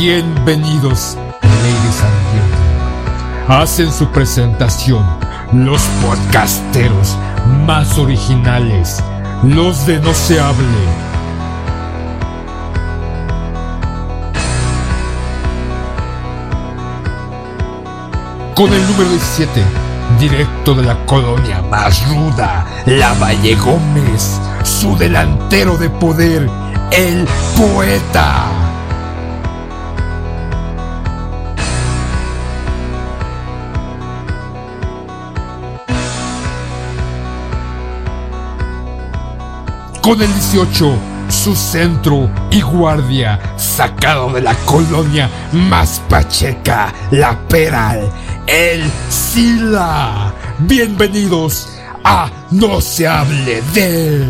Bienvenidos, and gentlemen. Hacen su presentación los podcasteros más originales, los de No se hable. Con el número 17, directo de la colonia más ruda, la Valle Gómez, su delantero de poder, el poeta. Con el 18, su centro y guardia, sacado de la colonia más pacheca, la Peral, el Sila. Bienvenidos a No se hable de...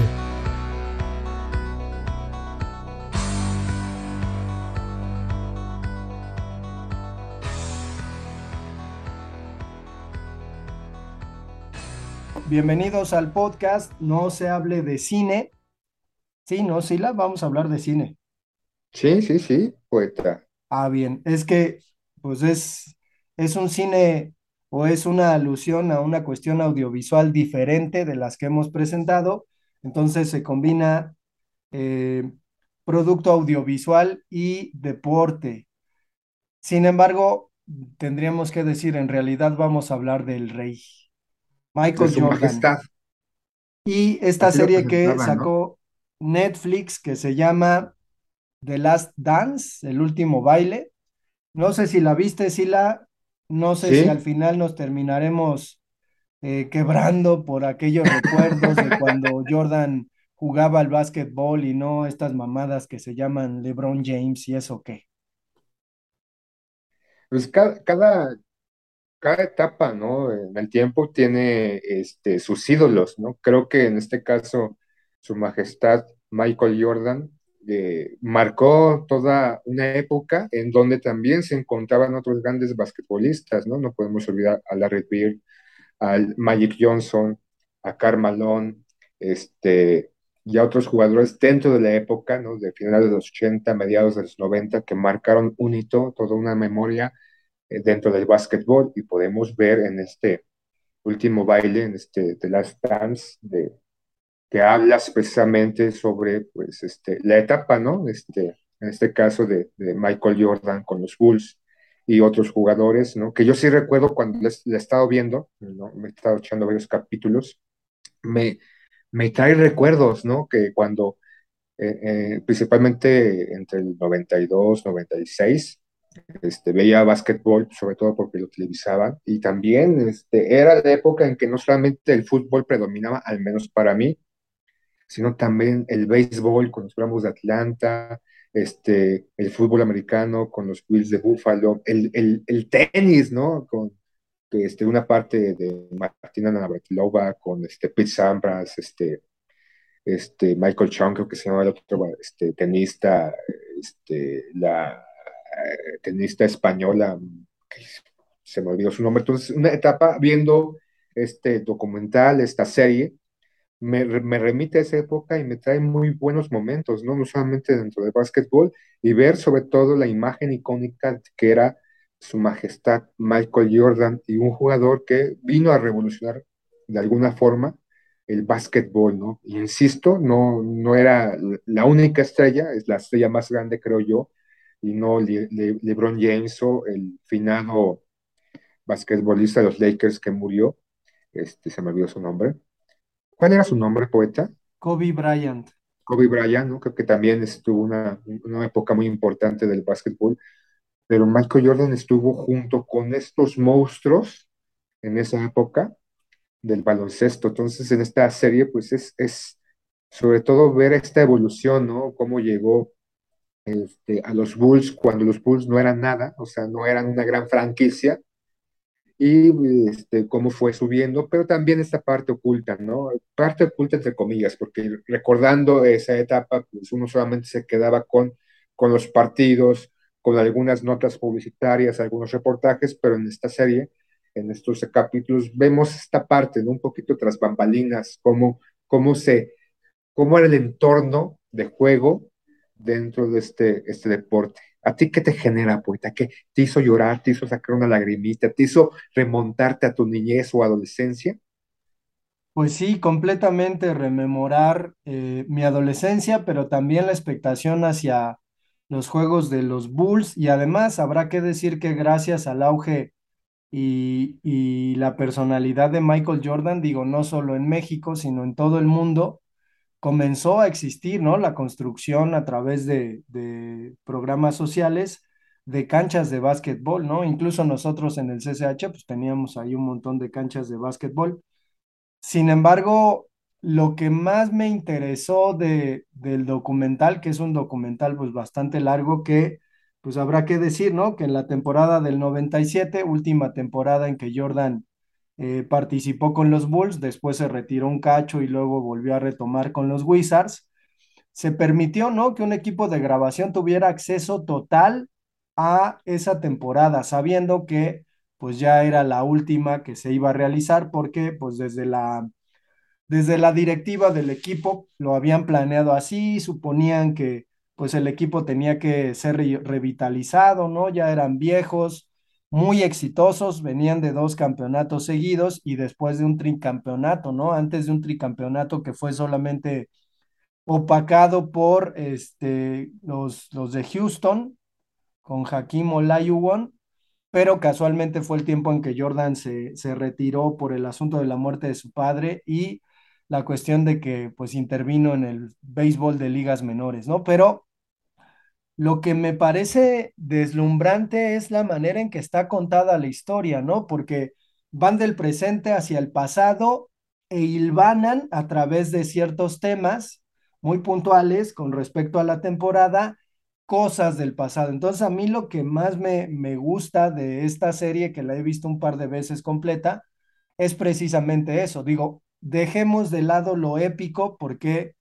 Bienvenidos al podcast No se hable de cine. Sí, ¿no, Sila? Vamos a hablar de cine. Sí, sí, sí, poeta. Ah, bien. Es que, pues es, es un cine o es una alusión a una cuestión audiovisual diferente de las que hemos presentado. Entonces se combina eh, producto audiovisual y deporte. Sin embargo, tendríamos que decir, en realidad vamos a hablar del rey, Michael De su Jordan. majestad. Y esta Así serie que ¿no? Netflix, que se llama The Last Dance, el último baile. No sé si la viste, Sila. No sé si al final nos terminaremos eh, quebrando por aquellos recuerdos de cuando Jordan jugaba al básquetbol y no estas mamadas que se llaman LeBron James y eso qué. Pues cada, cada, cada etapa, ¿no? En el tiempo tiene este, sus ídolos, ¿no? Creo que en este caso, su majestad Michael Jordan eh, marcó toda una época en donde también se encontraban otros grandes basquetbolistas, ¿no? No podemos olvidar a Larry Bird, al Magic Johnson, a Karl Malone, este, ya otros jugadores dentro de la época, ¿no? De finales de los 80, mediados de los 90, que marcaron un hito, toda una memoria eh, dentro del básquetbol y podemos ver en este último baile, en este The Last Dance, de, que hablas precisamente sobre pues, este, la etapa, ¿no? Este, en este caso de, de Michael Jordan con los Bulls y otros jugadores, ¿no? Que yo sí recuerdo cuando le, he estado viendo, ¿no? Me he estado echando varios capítulos, me, me trae recuerdos, ¿no? Que cuando, eh, eh, principalmente entre el 92, 96, este, veía básquetbol, sobre todo porque lo televisaban, y también este, era la época en que no solamente el fútbol predominaba, al menos para mí, sino también el béisbol con los Bravos de Atlanta, este, el fútbol americano con los Bills de Buffalo, el, el, el tenis, ¿no? Con este, una parte de Martina Navratilova con este, Pete Sampras, este, este, Michael Chung, creo que se llama el otro este, tenista, este, la eh, tenista española, se me olvidó su nombre. Entonces, una etapa viendo este documental, esta serie, me, me, remite a esa época y me trae muy buenos momentos, ¿no? No solamente dentro del básquetbol, y ver sobre todo la imagen icónica que era su majestad Michael Jordan y un jugador que vino a revolucionar de alguna forma el básquetbol, ¿no? Insisto, no, no era la única estrella, es la estrella más grande, creo yo, y no Le, Le, LeBron James o el finado basquetbolista de los Lakers que murió, este, se me olvidó su nombre. ¿Cuál era su nombre, poeta? Kobe Bryant. Kobe Bryant, ¿no? Creo que también estuvo una, una época muy importante del básquetbol, pero Michael Jordan estuvo junto con estos monstruos en esa época del baloncesto. Entonces, en esta serie, pues es, es sobre todo ver esta evolución, ¿no? Cómo llegó este, a los Bulls cuando los Bulls no eran nada, o sea, no eran una gran franquicia, y este, cómo fue subiendo, pero también esta parte oculta, ¿no? Parte oculta entre comillas, porque recordando esa etapa, pues uno solamente se quedaba con, con los partidos, con algunas notas publicitarias, algunos reportajes, pero en esta serie, en estos capítulos, vemos esta parte, ¿no? Un poquito tras bambalinas, cómo, cómo se, cómo era el entorno de juego dentro de este, este deporte. ¿A ti qué te genera, poeta? ¿Qué te hizo llorar? ¿Te hizo sacar una lagrimita? ¿Te hizo remontarte a tu niñez o adolescencia? Pues sí, completamente rememorar eh, mi adolescencia, pero también la expectación hacia los juegos de los Bulls y además habrá que decir que gracias al auge y, y la personalidad de Michael Jordan, digo, no solo en México, sino en todo el mundo, comenzó a existir, ¿no? La construcción a través de, de programas sociales de canchas de básquetbol, ¿no? Incluso nosotros en el CCH, pues teníamos ahí un montón de canchas de básquetbol. Sin embargo, lo que más me interesó de, del documental, que es un documental pues bastante largo, que pues habrá que decir, ¿no? Que en la temporada del 97, última temporada en que Jordan eh, participó con los Bulls, después se retiró un cacho y luego volvió a retomar con los Wizards. Se permitió, ¿no? Que un equipo de grabación tuviera acceso total a esa temporada, sabiendo que pues ya era la última que se iba a realizar porque pues desde la desde la directiva del equipo lo habían planeado así, suponían que pues el equipo tenía que ser revitalizado, ¿no? Ya eran viejos, muy exitosos, venían de dos campeonatos seguidos y después de un tricampeonato, ¿no? Antes de un tricampeonato que fue solamente opacado por este, los, los de Houston con Hakim Olajuwon, pero casualmente fue el tiempo en que Jordan se, se retiró por el asunto de la muerte de su padre y la cuestión de que pues intervino en el béisbol de ligas menores, ¿no? Pero lo que me parece deslumbrante es la manera en que está contada la historia, ¿no? Porque van del presente hacia el pasado e hilvanan a través de ciertos temas muy puntuales con respecto a la temporada, cosas del pasado. Entonces a mí lo que más me, me gusta de esta serie, que la he visto un par de veces completa, es precisamente eso. Digo, dejemos de lado lo épico porque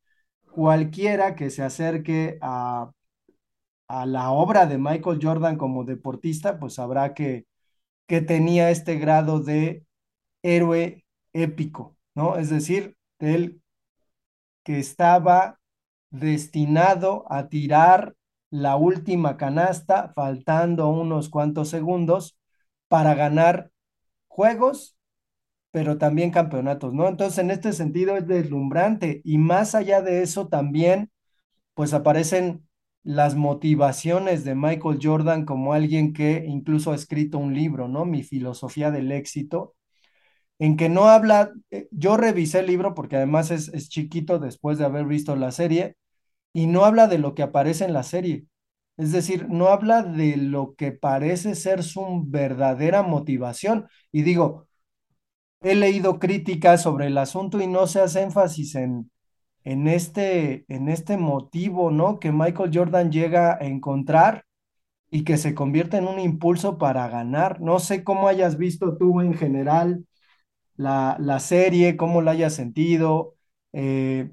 cualquiera que se acerque a a la obra de Michael Jordan como deportista, pues sabrá que, que tenía este grado de héroe épico, ¿no? Es decir, él que estaba destinado a tirar la última canasta, faltando unos cuantos segundos, para ganar juegos, pero también campeonatos, ¿no? Entonces, en este sentido es deslumbrante y más allá de eso también, pues aparecen las motivaciones de Michael Jordan como alguien que incluso ha escrito un libro, ¿no? Mi filosofía del éxito, en que no habla, eh, yo revisé el libro porque además es, es chiquito después de haber visto la serie, y no habla de lo que aparece en la serie. Es decir, no habla de lo que parece ser su verdadera motivación. Y digo, he leído críticas sobre el asunto y no se hace énfasis en, en, este, en este motivo, ¿no? Que Michael Jordan llega a encontrar y que se convierte en un impulso para ganar. No sé cómo hayas visto tú en general la, la serie, cómo la hayas sentido. Eh,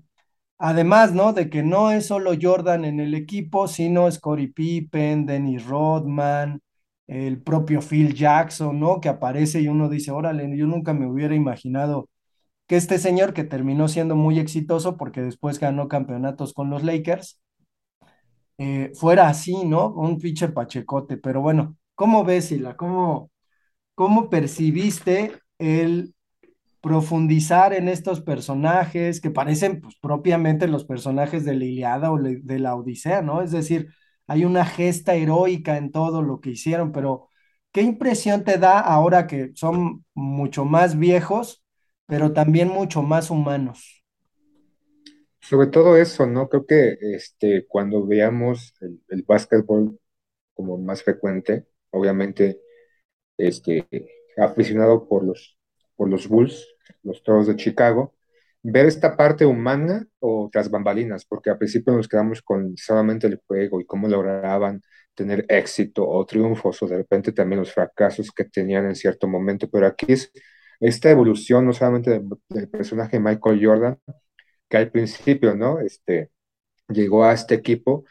Además, ¿no? De que no es solo Jordan en el equipo, sino Scottie Pippen, Dennis Rodman, el propio Phil Jackson, ¿no? Que aparece y uno dice, órale, yo nunca me hubiera imaginado este señor que terminó siendo muy exitoso porque después ganó campeonatos con los Lakers, eh, fuera así, ¿no? Un pinche pachecote. Pero bueno, ¿cómo ves, Sila? ¿Cómo, cómo percibiste el profundizar en estos personajes que parecen pues, propiamente los personajes de la Iliada o de la Odisea, ¿no? Es decir, hay una gesta heroica en todo lo que hicieron, pero ¿qué impresión te da ahora que son mucho más viejos, pero también mucho más humanos? Sobre todo eso, ¿no? Creo que este, cuando veamos el, el básquetbol como más frecuente, obviamente este, aficionado por los, por los Bulls, los Toros de Chicago, ver esta parte humana o tras bambalinas, porque al principio nos quedamos con solamente el juego y cómo lograban tener éxito o triunfos o de repente también los fracasos que tenían en cierto momento, pero aquí es esta evolución no solamente del, del personaje Michael Jordan, que al principio, ¿no? Este, llegó a este equipo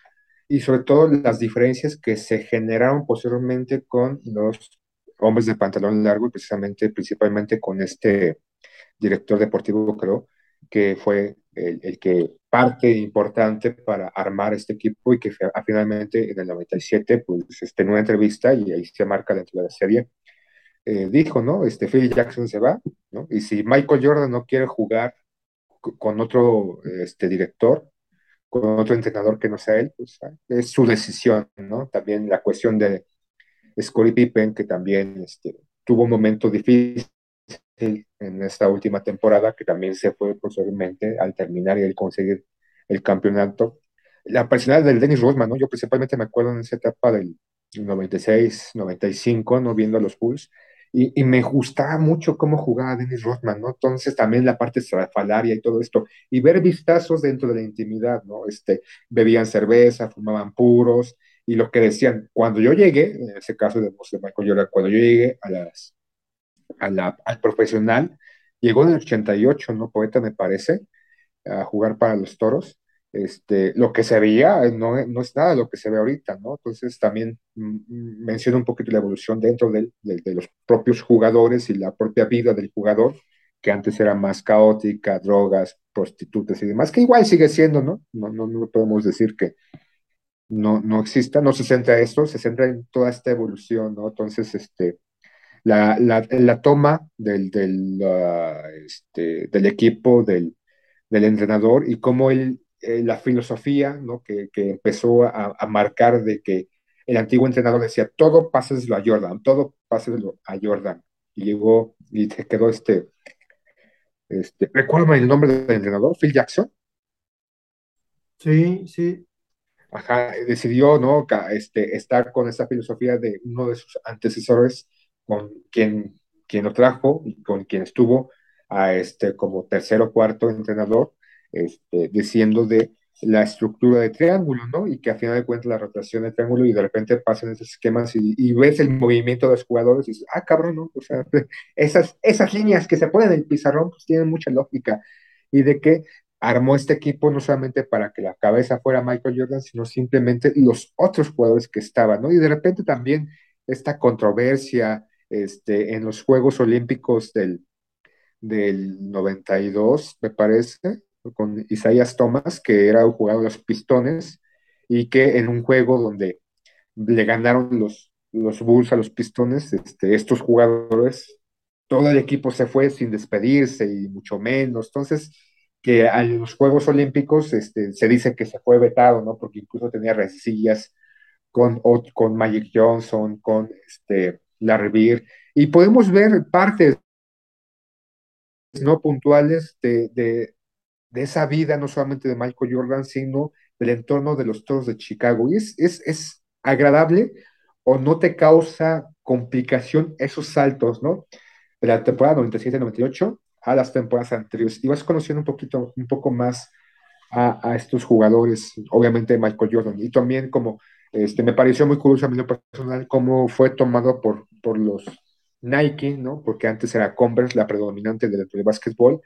y sobre todo las diferencias que se generaron posteriormente con los hombres de pantalón largo y precisamente, principalmente con este director deportivo, creo, que fue el, el, que parte importante para armar este equipo y que finalmente en el 97, pues este, en una entrevista, y ahí se marca dentro de la serie, eh, dijo, ¿no? Este Phil Jackson se va, ¿no? Y si Michael Jordan no quiere jugar con otro este, director, con otro entrenador que no sea él, pues ah, es su decisión, ¿no? También la cuestión de Scottie Pippen, que también este, tuvo un momento difícil en esta última temporada, que también se fue posteriormente al terminar y al conseguir el campeonato. La personalidad del Dennis Rodman, ¿no? Yo principalmente me acuerdo en esa etapa del 96, 95, ¿no? Viendo a los Bulls, y, y, me gustaba mucho cómo jugaba Dennis Rodman, ¿no? Entonces también la parte estrafalaria y todo esto, y ver vistazos dentro de la intimidad, ¿no? Este, bebían cerveza, fumaban puros, y lo que decían, cuando yo llegué, en ese caso de, Michael Jordan, cuando yo llegué a las al profesional. Llegó en el 88, ¿no? Poeta, me parece, a jugar para los toros. Este, lo que se veía no, no es nada lo que se ve ahorita, ¿no? Entonces también mm, menciona un poquito la evolución dentro de, de, de, los propios jugadores y la propia vida del jugador, que antes era más caótica, drogas, prostitutas y demás, que igual sigue siendo, ¿no? No, no, no podemos decir que no, no exista, no se centra en esto, se centra en toda esta evolución, ¿no? Entonces, este, la, la, la toma del, del, uh, este, del equipo, del, del, entrenador y cómo él, eh, la filosofía ¿no? que, que empezó a, a, marcar de que el antiguo entrenador decía, todo páseselo a Jordan, todo páseselo a Jordan. Y llegó y se quedó este, este, el nombre del entrenador, Phil Jackson. Sí, sí. Ajá, decidió, ¿no? Este, estar con esa filosofía de uno de sus antecesores, con quien, quien lo trajo y con quien estuvo a este como tercer o cuarto entrenador, este, diciendo de la estructura de triángulo, ¿no? Y que a final de cuentas la rotación de triángulo y de repente pasan esos esquemas y, y, ves el movimiento de los jugadores y dices, ah, cabrón, ¿no? O sea, esas, esas líneas que se ponen en el pizarrón pues tienen mucha lógica. Y de que armó este equipo no solamente para que la cabeza fuera Michael Jordan, sino simplemente los otros jugadores que estaban, ¿no? Y de repente también esta controversia, este, en los Juegos Olímpicos del, del 92, me parece, con Isaías Thomas, que era un jugador de los Pistones, y que en un juego donde le ganaron los, los Bulls a los Pistones, este, estos jugadores, todo el equipo se fue sin despedirse y mucho menos. Entonces, que a los Juegos Olímpicos este, se dice que se fue vetado, ¿no? Porque incluso tenía resillas con, con Magic Johnson, con este, Larry Bird, y podemos ver partes no puntuales de, de, esa vida, no solamente de Michael Jordan, sino del entorno de los toros de Chicago. Y es, es, es agradable o no te causa complicación esos saltos, ¿no? De la temporada 97-98 a las temporadas anteriores. Y vas conociendo un poquito, un poco más a, a, estos jugadores, obviamente Michael Jordan. Y también como, este, me pareció muy curioso a mí lo personal, cómo fue tomado por, por los Nike, ¿no? Porque antes era Converse la predominante dentro del básquetbol.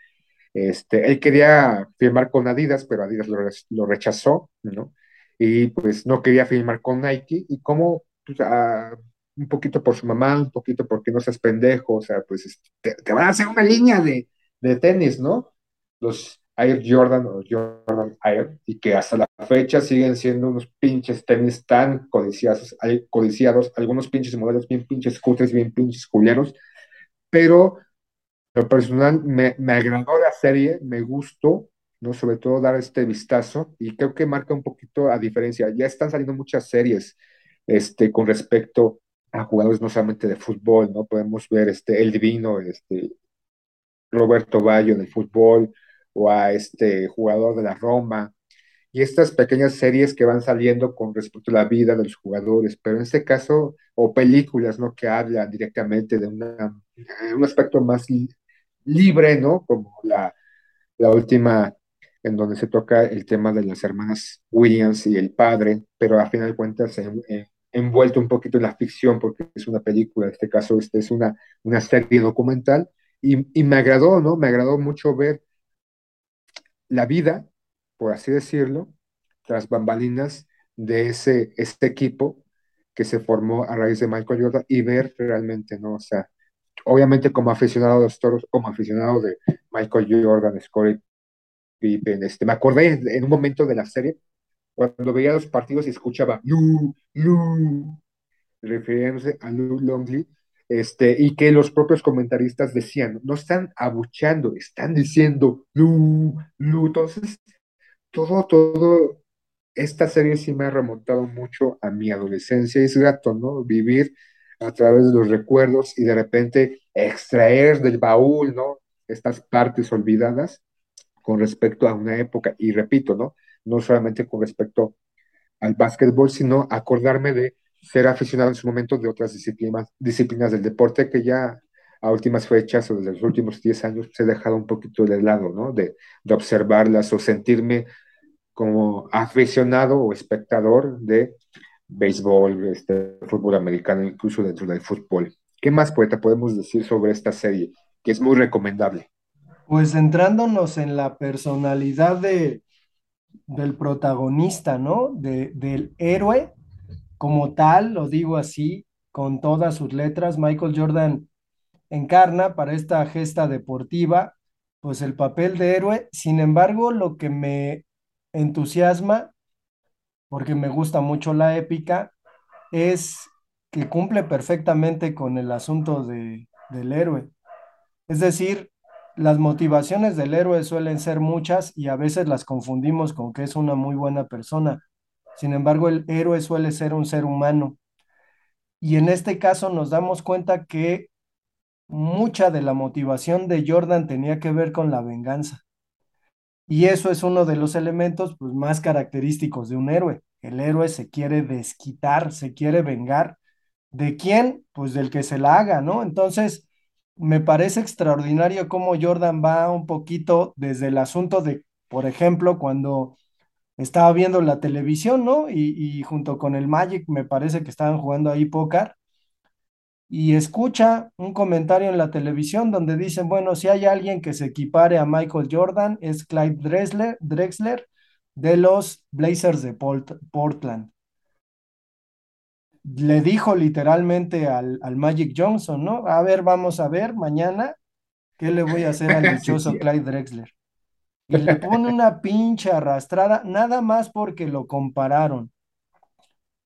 Este, él quería firmar con Adidas, pero Adidas lo, rechazó, ¿no? Y pues no quería firmar con Nike. Y como, pues, a, un poquito por su mamá, un poquito porque no seas pendejo, o sea, pues te, te van a hacer una línea de, de, tenis, ¿no? Los Air Jordan o Jordan Air, y que hasta la fecha siguen siendo unos pinches tenis tan codiciados, codiciados algunos pinches modelos bien pinches cutres, bien pinches culeros, pero lo personal me, me agradó la serie, me gustó, ¿no? Sobre todo dar este vistazo, y creo que marca un poquito a diferencia, ya están saliendo muchas series este, con respecto a jugadores no solamente de fútbol, ¿no? Podemos ver este, el divino, este, Roberto Bayo del fútbol, o a este jugador de la Roma, y estas pequeñas series que van saliendo con respecto a la vida de los jugadores, pero en este caso, o películas, ¿no? Que hablan directamente de un aspecto más libre, ¿no? Como la, la última en donde se toca el tema de las hermanas Williams y el padre, pero a final de cuentas en, en, envuelto un poquito en la ficción, porque es una película, en este caso este es una, una serie documental, y, y, me agradó, ¿no? Me agradó mucho ver la vida, por así decirlo, tras bambalinas de ese, este equipo que se formó a raíz de Michael Jordan y ver realmente, ¿no? O sea, obviamente como aficionado de los toros, como aficionado de Michael Jordan, Scottie Pippen, este, me acordé en un momento de la serie cuando veía los partidos y escuchaba Lu, Lu, refiriéndose a Lou Longley, este, y que los propios comentaristas decían, no están abuchando, están diciendo Lu, Lu. Entonces, todo, todo, esta serie sí me ha remontado mucho a mi adolescencia. Es grato, ¿no? Vivir a través de los recuerdos y de repente extraer del baúl, ¿no? Estas partes olvidadas con respecto a una época. Y repito, ¿no? no solamente con respecto al básquetbol, sino acordarme de ser aficionado en su momento de otras disciplinas, disciplinas del deporte que ya a últimas fechas o desde los últimos 10 años se he dejado un poquito de lado, ¿no? De, de observarlas o sentirme como aficionado o espectador de béisbol, este, fútbol americano, incluso dentro del fútbol. ¿Qué más, poeta, podemos decir sobre esta serie? Que es muy recomendable. Pues centrándonos en la personalidad de, del protagonista, ¿no? De, del héroe como tal, lo digo así, con todas sus letras, Michael Jordan encarna para esta gesta deportiva, pues el papel de héroe. Sin embargo, lo que me entusiasma, porque me gusta mucho la épica, es que cumple perfectamente con el asunto de, del héroe. Es decir, las motivaciones del héroe suelen ser muchas y a veces las confundimos con que es una muy buena persona. Sin embargo, el héroe suele ser un ser humano. Y en este caso nos damos cuenta que mucha de la motivación de Jordan tenía que ver con la venganza. Y eso es uno de los elementos pues, más característicos de un héroe. El héroe se quiere desquitar, se quiere vengar. ¿De quién? Pues del que se la haga, ¿no? Entonces, me parece extraordinario cómo Jordan va un poquito desde el asunto de, por ejemplo, cuando estaba viendo la televisión, ¿no? Y, junto con el Magic me parece que estaban jugando ahí póker. Y escucha un comentario en la televisión donde dicen, bueno, si hay alguien que se equipare a Michael Jordan, es Clyde Drexler, Drexler de los Blazers de Portland le dijo literalmente al, al, Magic Johnson, ¿no? A ver, vamos a ver mañana qué le voy a hacer al dichoso Clyde Drexler. y le pone una pinche arrastrada, nada más porque lo compararon.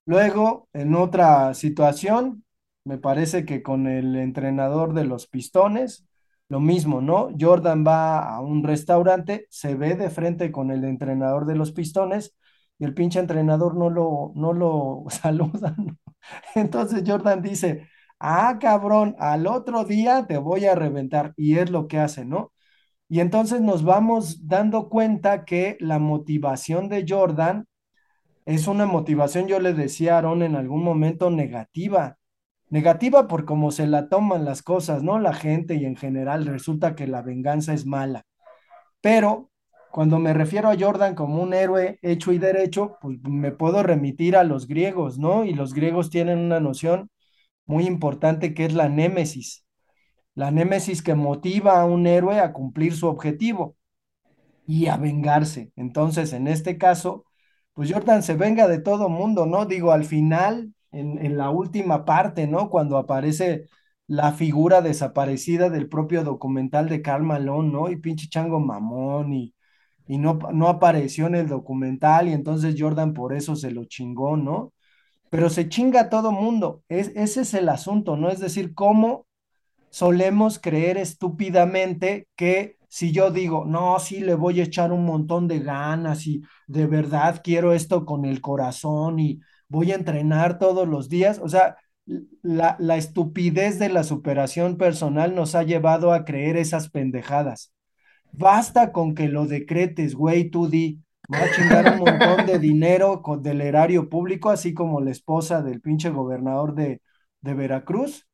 Luego, en otra situación, me parece que con el entrenador de los Pistones, lo mismo, ¿no? Jordan va a un restaurante, se ve de frente con el entrenador de los Pistones y el pinche entrenador no lo, no lo saluda. ¿no? Entonces Jordan dice, ah, cabrón, al otro día te voy a reventar. Y es lo que hace, ¿no? Y entonces nos vamos dando cuenta que la motivación de Jordan es una motivación, yo le decía a Aaron en algún momento, negativa. Negativa por cómo se la toman las cosas, ¿no? La gente y en general resulta que la venganza es mala. Pero cuando me refiero a Jordan como un héroe hecho y derecho, pues me puedo remitir a los griegos, ¿no? Y los griegos tienen una noción muy importante que es la némesis. La némesis que motiva a un héroe a cumplir su objetivo y a vengarse. Entonces, en este caso, pues Jordan se venga de todo mundo, ¿no? Digo, al final, en, en la última parte, ¿no? Cuando aparece la figura desaparecida del propio documental de Karl Malone, ¿no? Y pinche chango mamón y, y no, no apareció en el documental y entonces Jordan por eso se lo chingó, ¿no? Pero se chinga a todo mundo, es, ese es el asunto, ¿no? Es decir, cómo solemos creer estúpidamente que si yo digo, no, sí, le voy a echar un montón de ganas y de verdad quiero esto con el corazón y voy a entrenar todos los días, o sea, la, la estupidez de la superación personal nos ha llevado a creer esas pendejadas. Basta con que lo decretes, güey, tú di, va a chingar un montón de dinero con, del erario público, así como la esposa del pinche gobernador de, de Veracruz,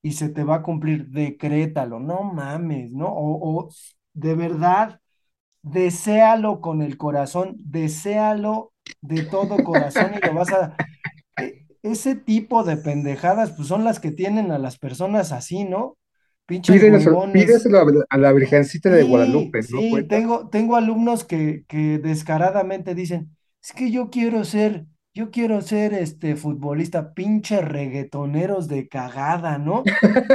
y se te va a cumplir, decrétalo, no mames, ¿no? O, o de verdad, deséalo con el corazón, deséalo de todo corazón y lo vas a... e- Ese tipo de pendejadas, pues son las que tienen a las personas así, ¿no? Pinches Pídeselo, a a la Virgencita de Guadalupe, ¿no sí, cuenta? tengo, tengo alumnos que, que descaradamente dicen, es que yo quiero ser, yo quiero ser este futbolista, pinche reggaetoneros de cagada, ¿no?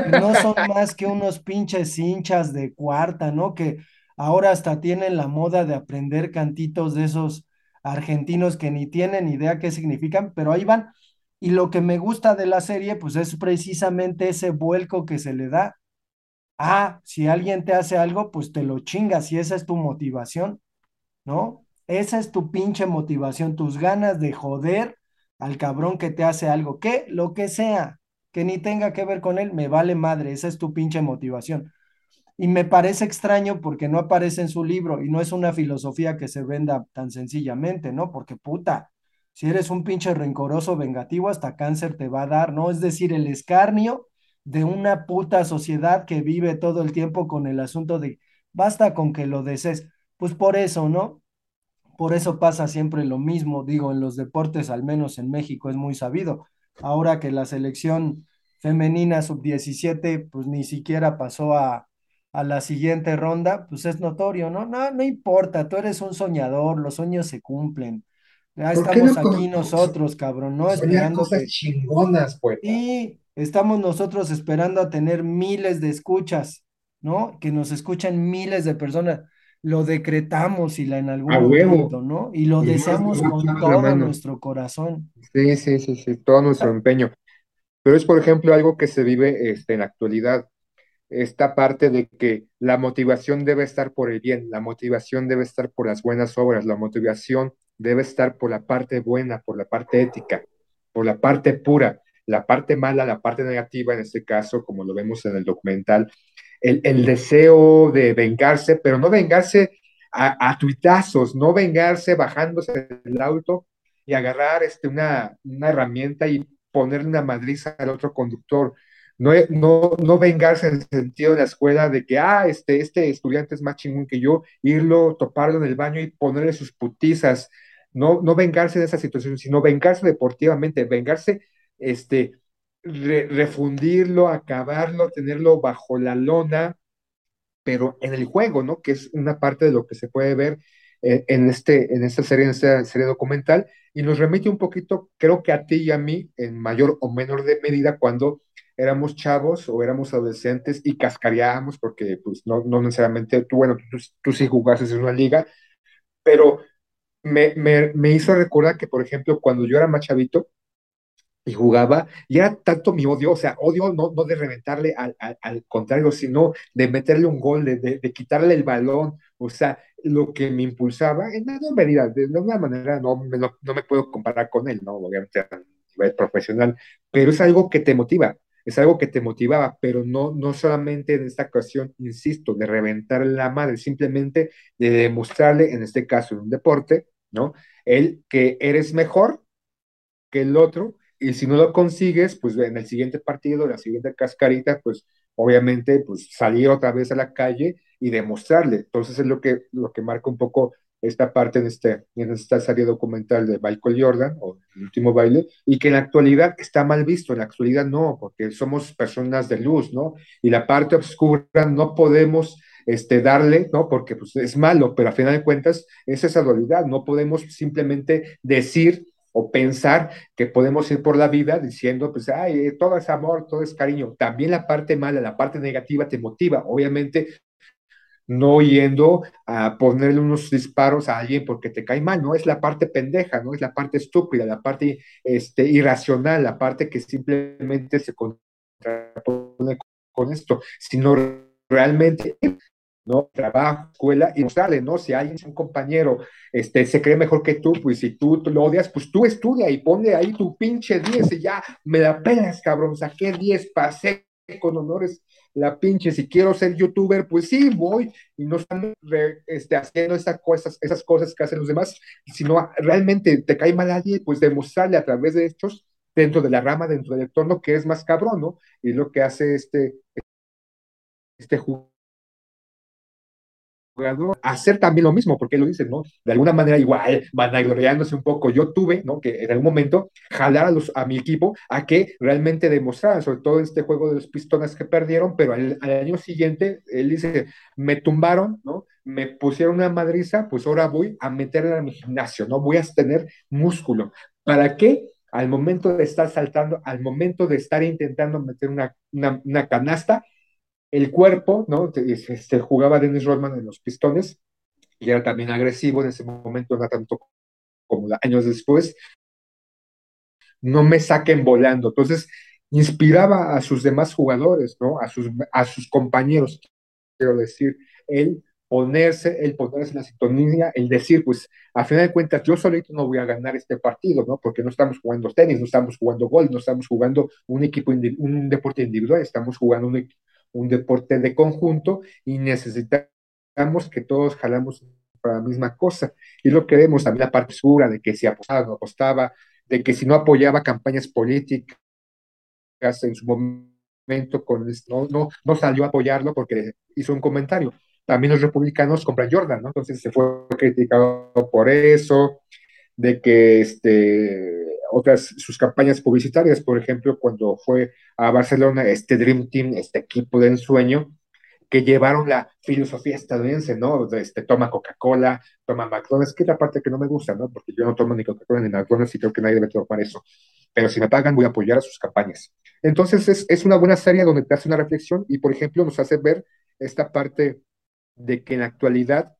Que no son más que unos pinches hinchas de cuarta, ¿no? Que ahora hasta tienen la moda de aprender cantitos de esos argentinos que ni tienen idea qué significan, pero ahí van. Y lo que me gusta de la serie, pues es precisamente ese vuelco que se le da Ah, si alguien te hace algo, pues te lo chingas y esa es tu motivación, ¿no? Esa es tu pinche motivación, tus ganas de joder al cabrón que te hace algo, que lo que sea, que ni tenga que ver con él, me vale madre, esa es tu pinche motivación. Y me parece extraño porque no aparece en su libro y no es una filosofía que se venda tan sencillamente, ¿no? Porque puta, si eres un pinche rencoroso vengativo, hasta cáncer te va a dar, ¿no? Es decir, el escarnio de una puta sociedad que vive todo el tiempo con el asunto de basta con que lo desees. Pues por eso, ¿no? Por eso pasa siempre lo mismo, digo, en los deportes, al menos en México, es muy sabido. Ahora que la selección femenina sub-17, pues ni siquiera pasó a, a la siguiente ronda, pues es notorio, ¿no? No, no importa, tú eres un soñador, los sueños se cumplen. Ya ¿Por qué no estamos aquí nosotros, cabrón, ¿no? Esperando cosas que, chingonas, poeta? y estamos nosotros esperando a tener miles de escuchas, ¿no? Que nos escuchan miles de personas. Lo decretamos y la en algún A huevo. momento, ¿no? Y lo Y deseamos con todo nuestro corazón. Sí, sí, sí, sí, todo nuestro empeño. Pero es, por ejemplo, algo que se vive este, en la actualidad. Esta parte de que la motivación debe estar por el bien, la motivación debe estar por las buenas obras, la motivación debe estar por la parte buena, por la parte ética, por la parte pura, la parte mala, la parte negativa, en este caso, como lo vemos en el documental, el, el deseo de vengarse, pero no vengarse a, a tuitazos, no vengarse bajándose del auto y agarrar este, una, una herramienta y ponerle una madriza al otro conductor. No, no, no vengarse en el sentido de la escuela de que, ah, este, este estudiante es más chingón que yo, irlo, toparlo en el baño y ponerle sus putizas. No, no vengarse de esa situación, sino vengarse deportivamente, vengarse, este, re, refundirlo, acabarlo, tenerlo bajo la lona, pero en el juego, ¿no? Que es una parte de lo que se puede ver eh, en, este, en esta serie, en esta serie documental, y nos remite un poquito, creo que a ti y a mí, en mayor o menor de medida, cuando éramos chavos o éramos adolescentes y cascareábamos porque pues no, no necesariamente, tú, bueno, tú, tú sí jugaste en una liga, pero me, me, me hizo recordar que, por ejemplo, cuando yo era más chavito, y jugaba, y era tanto mi odio, o sea, odio no, no de reventarle al, al, al contrario, sino de meterle un gol, de, de, de, quitarle el balón, o sea, lo que me impulsaba, en una medida, de alguna manera no, no, no, me puedo comparar con él, ¿no? Obviamente a nivel profesional, pero es algo que te motiva, es algo que te motivaba, pero no, no solamente en esta ocasión, insisto, de reventar la madre, simplemente de demostrarle, en este caso en un deporte, ¿no? El que eres mejor que el otro y si no lo consigues, pues en el siguiente partido, la siguiente cascarita, pues obviamente, pues salir otra vez a la calle y demostrarle. Entonces es lo que, lo que marca un poco esta parte en, este, en esta serie documental de Michael Jordan, o El último baile, y que en la actualidad está mal visto, en la actualidad no, porque somos personas de luz, ¿no? Y la parte oscura no podemos este, darle, ¿no? Porque pues, es malo, pero a final de cuentas es esa dualidad, no podemos simplemente decir o pensar que podemos ir por la vida diciendo, pues, ay, todo es amor, todo es cariño. También la parte mala, la parte negativa te motiva. Obviamente, no yendo a ponerle unos disparos a alguien porque te cae mal, no es la parte pendeja, no es la parte estúpida, la parte este, irracional, la parte que simplemente se contrapone con esto, sino realmente ¿no? Trabajo, escuela y mostrarle, ¿no? Si alguien es un compañero, este, se cree mejor que tú, pues si tú, lo odias, pues tú estudia y ponle ahí tu pinche 10 y ya, me la pelas, cabrón, saqué 10, pasé con honores la pinche, si quiero ser youtuber, pues sí, voy y no están este, haciendo esas cosas, esas cosas que hacen los demás, sino realmente te cae mal a alguien, pues demostrarle a través de hechos dentro de la rama, dentro del entorno, que es más cabrón, ¿no? Y lo que hace este, este jugador hacer también lo mismo, porque lo dicen, ¿no? De alguna manera igual, vanagloriándose un poco. Yo tuve, ¿no? Que en algún momento jalar a, los, a mi equipo a que realmente demostraran, sobre todo este juego de los pistones que perdieron, pero al, al año siguiente, él dice, me tumbaron, ¿no? Me pusieron una madriza, pues ahora voy a meterla a mi gimnasio, ¿no? Voy a tener músculo. ¿Para qué? Al momento de estar saltando, al momento de estar intentando meter una, una, una canasta, el cuerpo, ¿no? Este, jugaba Dennis Rodman en los Pistones y era también agresivo en ese momento, no tanto como años después. No me saquen volando. Entonces, inspiraba a sus demás jugadores, ¿no? A sus, a sus compañeros, quiero decir, el ponerse, el ponerse en la sintonía, el decir, pues, a final de cuentas, yo solito no voy a ganar este partido, ¿no? Porque no estamos jugando tenis, no estamos jugando golf, no estamos jugando un equipo, un deporte individual, estamos jugando un, un deporte de conjunto y necesitamos que todos jalamos para la misma cosa. Y lo que vemos también la parte segura de que si apostaba, no apostaba, de que si no apoyaba campañas políticas en su momento, no, no, no salió a apoyarlo porque hizo un comentario. También los republicanos compran Jordan, ¿no? Entonces se fue criticado por eso, de que este, otras, sus campañas publicitarias, por ejemplo, cuando fue a Barcelona, este Dream Team, este equipo de ensueño, que llevaron la filosofía estadounidense, ¿no? Este, toma Coca-Cola, toma McDonald's, que es la parte que no me gusta, ¿no? Porque yo no tomo ni Coca-Cola ni McDonald's y creo que nadie debe tomar eso. Pero si me pagan, voy a apoyar a sus campañas. Entonces, es, es una buena serie donde te hace una reflexión y, por ejemplo, nos hace ver esta parte de que en la actualidad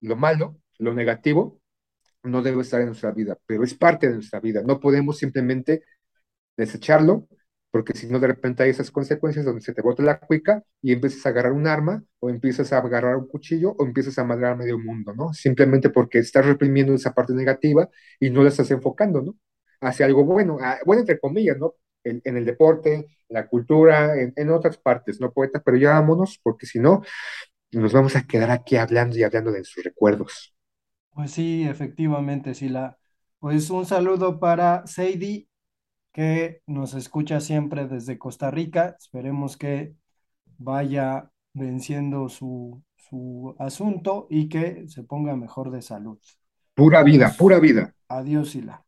lo malo, lo negativo, no debe estar en nuestra vida, pero es parte de nuestra vida. No podemos simplemente desecharlo, porque si no, de repente hay esas consecuencias donde se te bota la cuica y empiezas a agarrar un arma, o empiezas a agarrar un cuchillo, o empiezas a madrar a medio mundo, ¿no? Simplemente porque estás reprimiendo esa parte negativa y no la estás enfocando, ¿no? Hacia algo bueno, bueno, entre comillas, ¿no? En, el deporte, en la cultura, en, en, otras partes, ¿no, poetas? Pero ya vámonos, porque si no, nos vamos a quedar aquí hablando y hablando de sus recuerdos. Pues sí, efectivamente, Sila. Pues un saludo para Seidi, que nos escucha siempre desde Costa Rica. Esperemos que vaya venciendo su, su asunto y que se ponga mejor de salud. Pura vida, pura vida. Adiós, Sila.